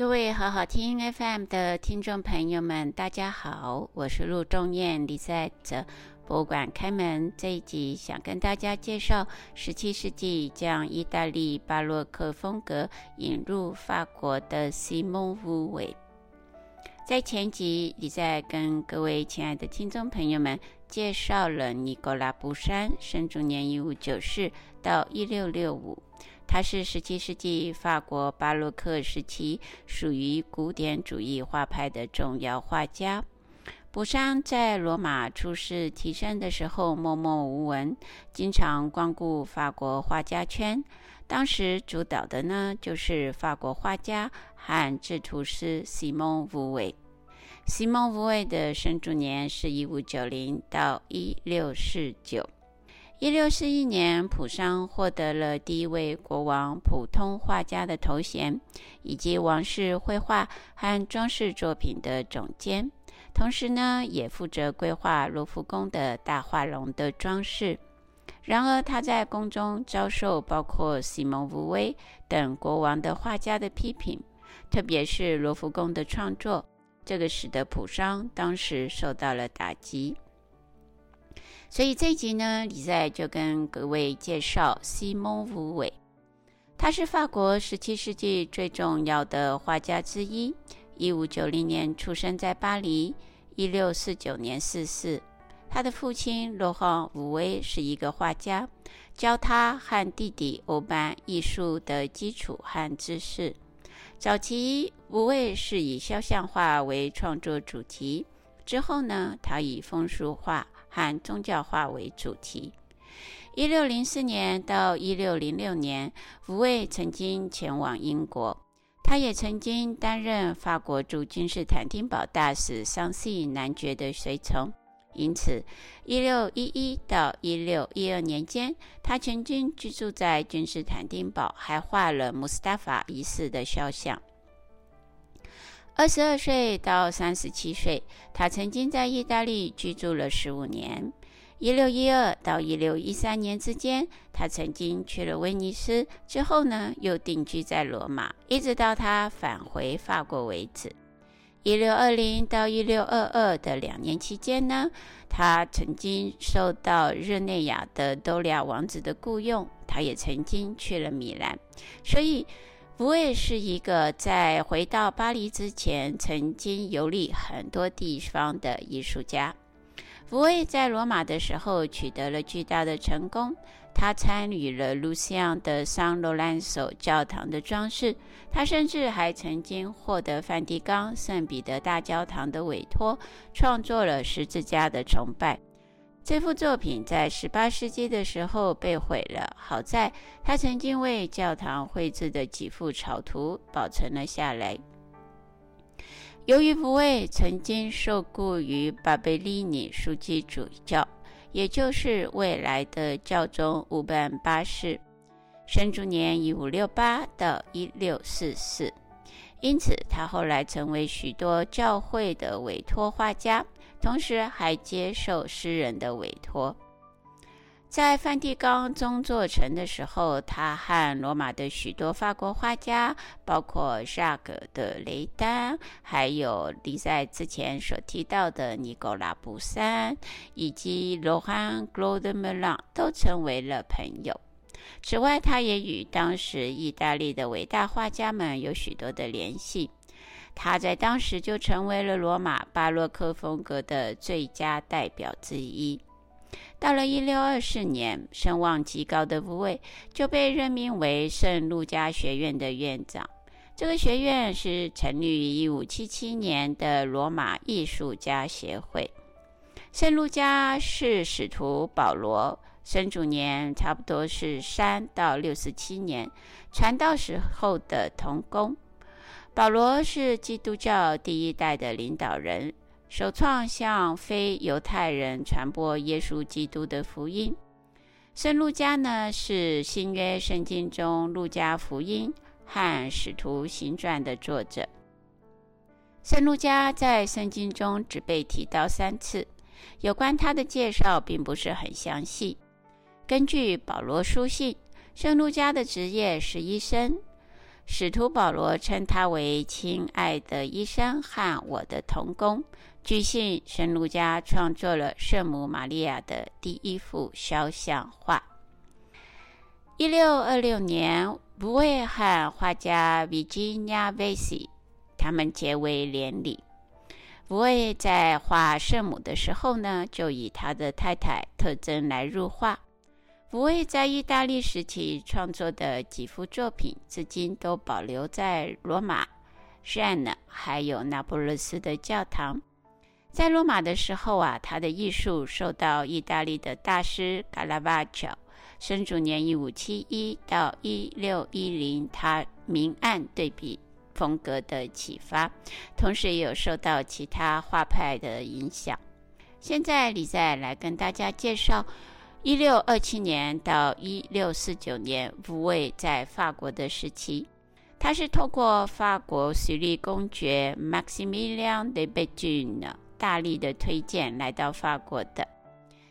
各位好好听 FM 的听众朋友们，大家好，我是陆仲燕。李在《博物馆开门》这一集，想跟大家介绍十七世纪将意大利巴洛克风格引入法国的西蒙乌维。在前集，李在跟各位亲爱的听众朋友们介绍了尼古拉布山（生卒年一五九四到一六六五）。他是十七世纪法国巴洛克时期属于古典主义画派的重要画家。布商在罗马出世提升的时候默默无闻，经常光顾法国画家圈。当时主导的呢，就是法国画家和制图师西蒙·乌伟。西蒙·乌伟的生卒年是一五九零到一六四九。一六四一年，普桑获得了第一位国王普通画家的头衔，以及王室绘画和装饰作品的总监。同时呢，也负责规划罗浮宫的大画龙的装饰。然而，他在宫中遭受包括西蒙·乌威等国王的画家的批评，特别是罗浮宫的创作，这个使得普桑当时受到了打击。所以这一集呢，李在就跟各位介绍西蒙·乌维。他是法国十七世纪最重要的画家之一。一五九零年出生在巴黎，一六四九年逝世。他的父亲罗汉·乌维是一个画家，教他和弟弟欧班艺术的基础和知识。早期，乌维是以肖像画为创作主题，之后呢，他以风俗画。和宗教化为主题。一六零四年到一六零六年，乌维曾经前往英国，他也曾经担任法国驻君士坦丁堡大使桑西男爵的随从。因此，一六一一到一六一二年间，他曾经居住在君士坦丁堡，还画了穆斯塔法一世的肖像。二十二岁到三十七岁，他曾经在意大利居住了十五年。一六一二到一六一三年之间，他曾经去了威尼斯，之后呢，又定居在罗马，一直到他返回法国为止。一六二零到一六二二的两年期间呢，他曾经受到日内瓦的多利亚王子的雇佣，他也曾经去了米兰，所以。乌维是一个在回到巴黎之前曾经游历很多地方的艺术家。福卫在罗马的时候取得了巨大的成功，他参与了卢西昂的桑罗兰索教堂的装饰，他甚至还曾经获得梵蒂冈圣彼得大教堂的委托，创作了十字架的崇拜。这幅作品在18世纪的时候被毁了，好在他曾经为教堂绘制的几幅草图保存了下来。由于乌维曾经受雇于巴贝利尼枢机主教，也就是未来的教宗乌班八世，生卒年1568到1644，因此他后来成为许多教会的委托画家。同时还接受诗人的委托，在梵蒂冈宗座城的时候，他和罗马的许多法国画家，包括夏格的雷丹，还有李在之前所提到的尼古拉·布三，以及罗汉·格罗德·梅朗，都成为了朋友。此外，他也与当时意大利的伟大画家们有许多的联系。他在当时就成为了罗马巴洛克风格的最佳代表之一。到了一六二四年，声望极高的乌维就被任命为圣路加学院的院长。这个学院是成立于一五七七年的罗马艺术家协会。圣路加是使徒保罗生卒年差不多是三到六十七年，传道时候的童工。保罗是基督教第一代的领导人，首创向非犹太人传播耶稣基督的福音。圣路加呢，是新约圣经中路加福音和使徒行传的作者。圣路加在圣经中只被提到三次，有关他的介绍并不是很详细。根据保罗书信，圣路加的职业是医生。使徒保罗称他为“亲爱的医生”和“我的同工”。据信，圣路加创作了圣母玛利亚的第一幅肖像画。一六二六年，福威和画家维吉尼亚·维西他们结为连理。福威在画圣母的时候呢，就以他的太太特征来入画。福威在意大利时期创作的几幅作品，至今都保留在罗马、热内还有那不勒斯的教堂。在罗马的时候啊，他的艺术受到意大利的大师卡拉瓦乔（生卒年一五七一到一六一零）他明暗对比风格的启发，同时也有受到其他画派的影响。现在李在来跟大家介绍。一六二七年到一六四九年，福威在法国的时期，他是透过法国矽利公爵 Maximilian de Bejune 大力的推荐来到法国的。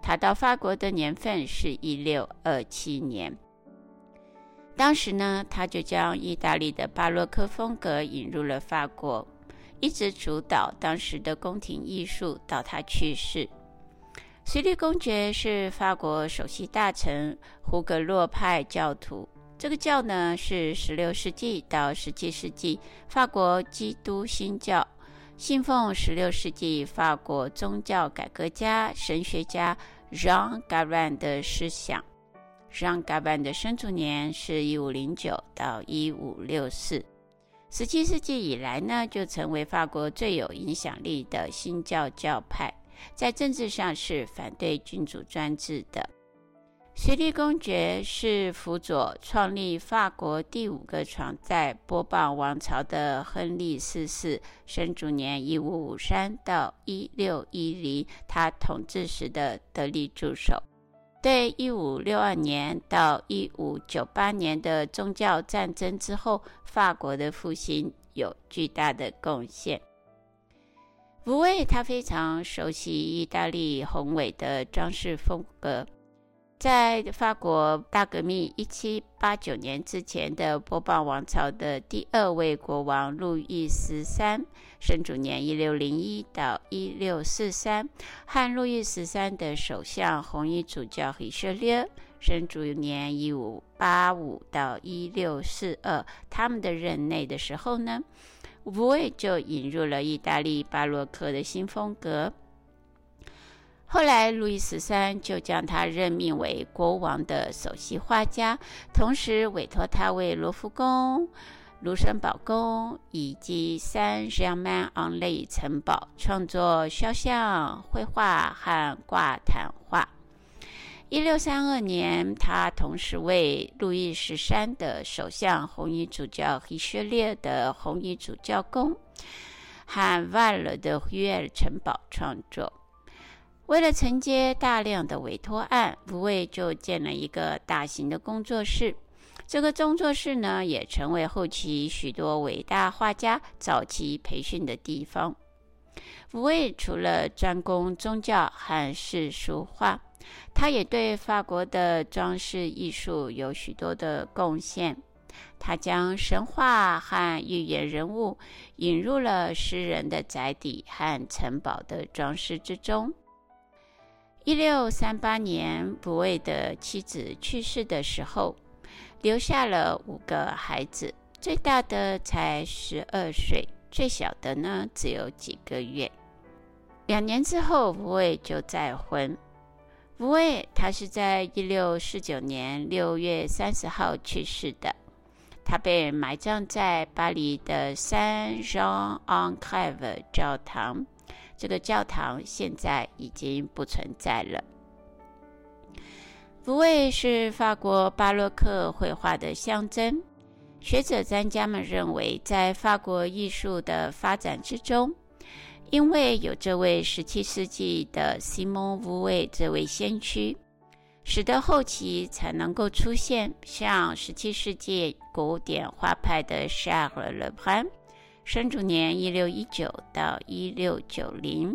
他到法国的年份是一六二七年。当时呢，他就将意大利的巴洛克风格引入了法国，一直主导当时的宫廷艺术到他去世。矽利公爵是法国首席大臣胡格诺派教徒。这个教呢，是16世纪到17世纪法国基督新教，信奉16世纪法国宗教改革家、神学家 Jean Garon 的思想。Jean Garon 的生卒年是1509到1564。17世纪以来呢，就成为法国最有影响力的新教教派。在政治上是反对君主专制的。矽利公爵是辅佐创立法国第五个朝代波旁王朝的亨利四世，生卒年一五五三到一六一零，他统治时的得力助手，对一五六二年到一五九八年的宗教战争之后法国的复兴有巨大的贡献。福威他非常熟悉意大利宏伟的装饰风格，在法国大革命一七八九年之前的波旁王朝的第二位国王路易十三，生卒年一六零一到一六四三，和路易十三的首相红衣主教里舍列，生卒年一五八五到一六四二，他们的任内的时候呢，福威就引入了意大利巴洛克的新风格。后来，路易十三就将他任命为国王的首席画家，同时委托他为罗浮宫、卢森堡宫以及圣日耳曼昂雷城堡创作肖像、绘画和挂毯画。一六三二年，他同时为路易十三的首相红衣主教里舍列的红衣主教宫和瓦勒的约尔城堡创作。为了承接大量的委托案，福威就建了一个大型的工作室。这个工作室呢，也成为后期许多伟大画家早期培训的地方。福威除了专攻宗教和世俗画。他也对法国的装饰艺术有许多的贡献。他将神话和寓言人物引入了诗人的宅邸和城堡的装饰之中。一六三八年，福威的妻子去世的时候，留下了五个孩子，最大的才十二岁，最小的呢只有几个月。两年之后，福威就再婚。福威，他是在一六四九年六月三十号去世的。他被埋葬在巴黎的 Saint Jean en c a v e 教堂。这个教堂现在已经不存在了。福威是法国巴洛克绘画的象征。学者专家们认为，在法国艺术的发展之中，因为有这位十七世纪的西蒙·乌维这位先驱，使得后期才能够出现像十七世纪古典画派的夏尔·勒布朗，生卒年一六一九到一六九零；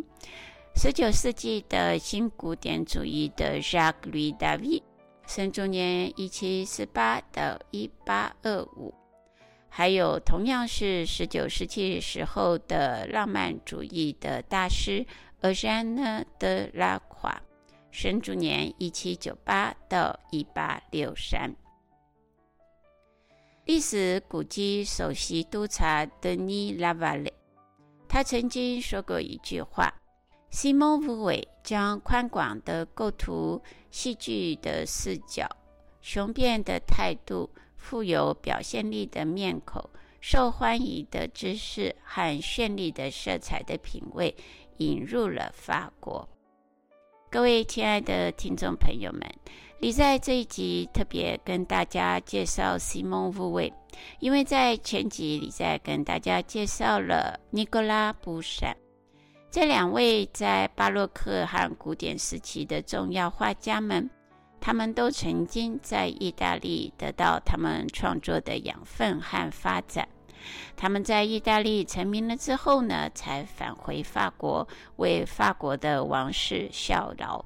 十九世纪的新古典主义的扎克·吕大维，生卒年一七四八到一八二五。还有同样是十九世纪时候的浪漫主义的大师厄山呢·德拉夸，生卒年一七九八到一八六三。历史古迹首席督察德尼·拉瓦雷，他曾经说过一句话：“西蒙·乌维将宽广的构图、戏剧的视角、雄辩的态度。”富有表现力的面孔、受欢迎的知识和绚丽的色彩的品味引入了法国。各位亲爱的听众朋友们，你在这一集特别跟大家介绍西蒙·乌维，因为在前集里在跟大家介绍了尼古拉·布山，这两位在巴洛克和古典时期的重要画家们。他们都曾经在意大利得到他们创作的养分和发展。他们在意大利成名了之后呢，才返回法国，为法国的王室效劳。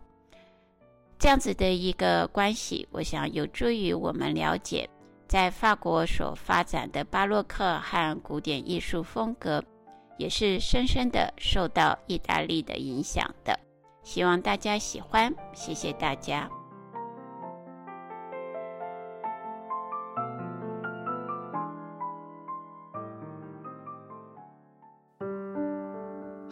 这样子的一个关系，我想有助于我们了解在法国所发展的巴洛克和古典艺术风格，也是深深的受到意大利的影响的。希望大家喜欢，谢谢大家。